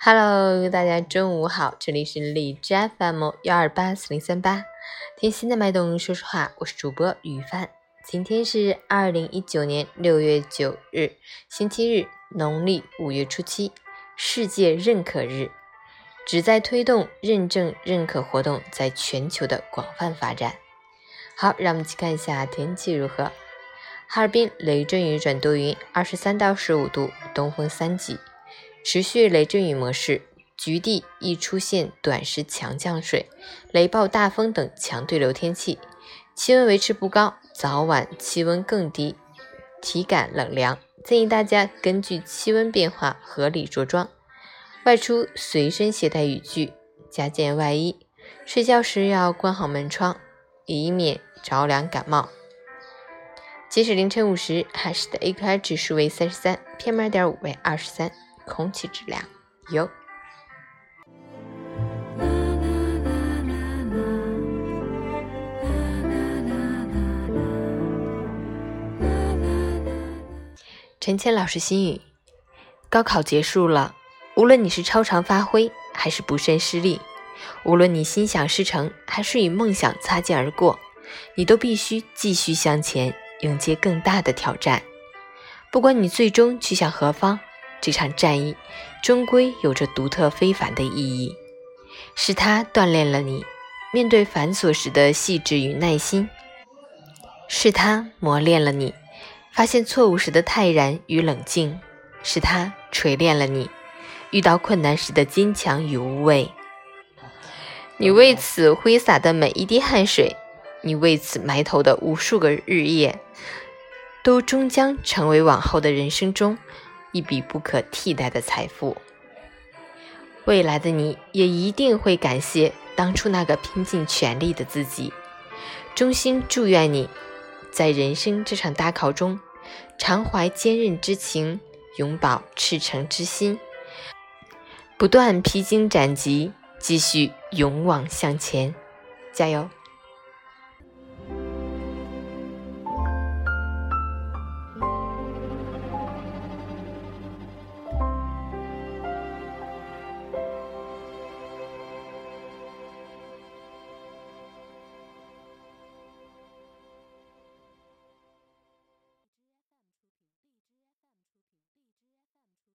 Hello，大家中午好，这里是荔枝 FM 幺二八四零三八，听心的脉动说说话，我是主播雨帆。今天是二零一九年六月九日，星期日，农历五月初七，世界认可日，旨在推动认证认可活动在全球的广泛发展。好，让我们去看一下天气如何。哈尔滨雷阵雨转多云，二十三到十五度，东风三级。持续雷阵雨模式，局地易出现短时强降水、雷暴大风等强对流天气，气温维持不高，早晚气温更低，体感冷凉。建议大家根据气温变化合理着装，外出随身携带雨具，加件外衣。睡觉时要关好门窗，以免着凉感冒。截止凌晨五时，海市的 AQI 指数为三十三，PM 二点五为二十三。空气质量优。陈谦老师心语：高考结束了，无论你是超常发挥还是不慎失利，无论你心想事成还是与梦想擦肩而过，你都必须继续向前，迎接更大的挑战。不管你最终去向何方。这场战役终归有着独特非凡的意义，是它锻炼了你面对繁琐时的细致与耐心，是它磨练了你发现错误时的泰然与冷静，是它锤炼了你遇到困难时的坚强与无畏。你为此挥洒的每一滴汗水，你为此埋头的无数个日夜，都终将成为往后的人生中。一笔不可替代的财富，未来的你也一定会感谢当初那个拼尽全力的自己。衷心祝愿你，在人生这场大考中，常怀坚韧之情，永葆赤诚之心，不断披荆斩棘，继续勇往向前，加油！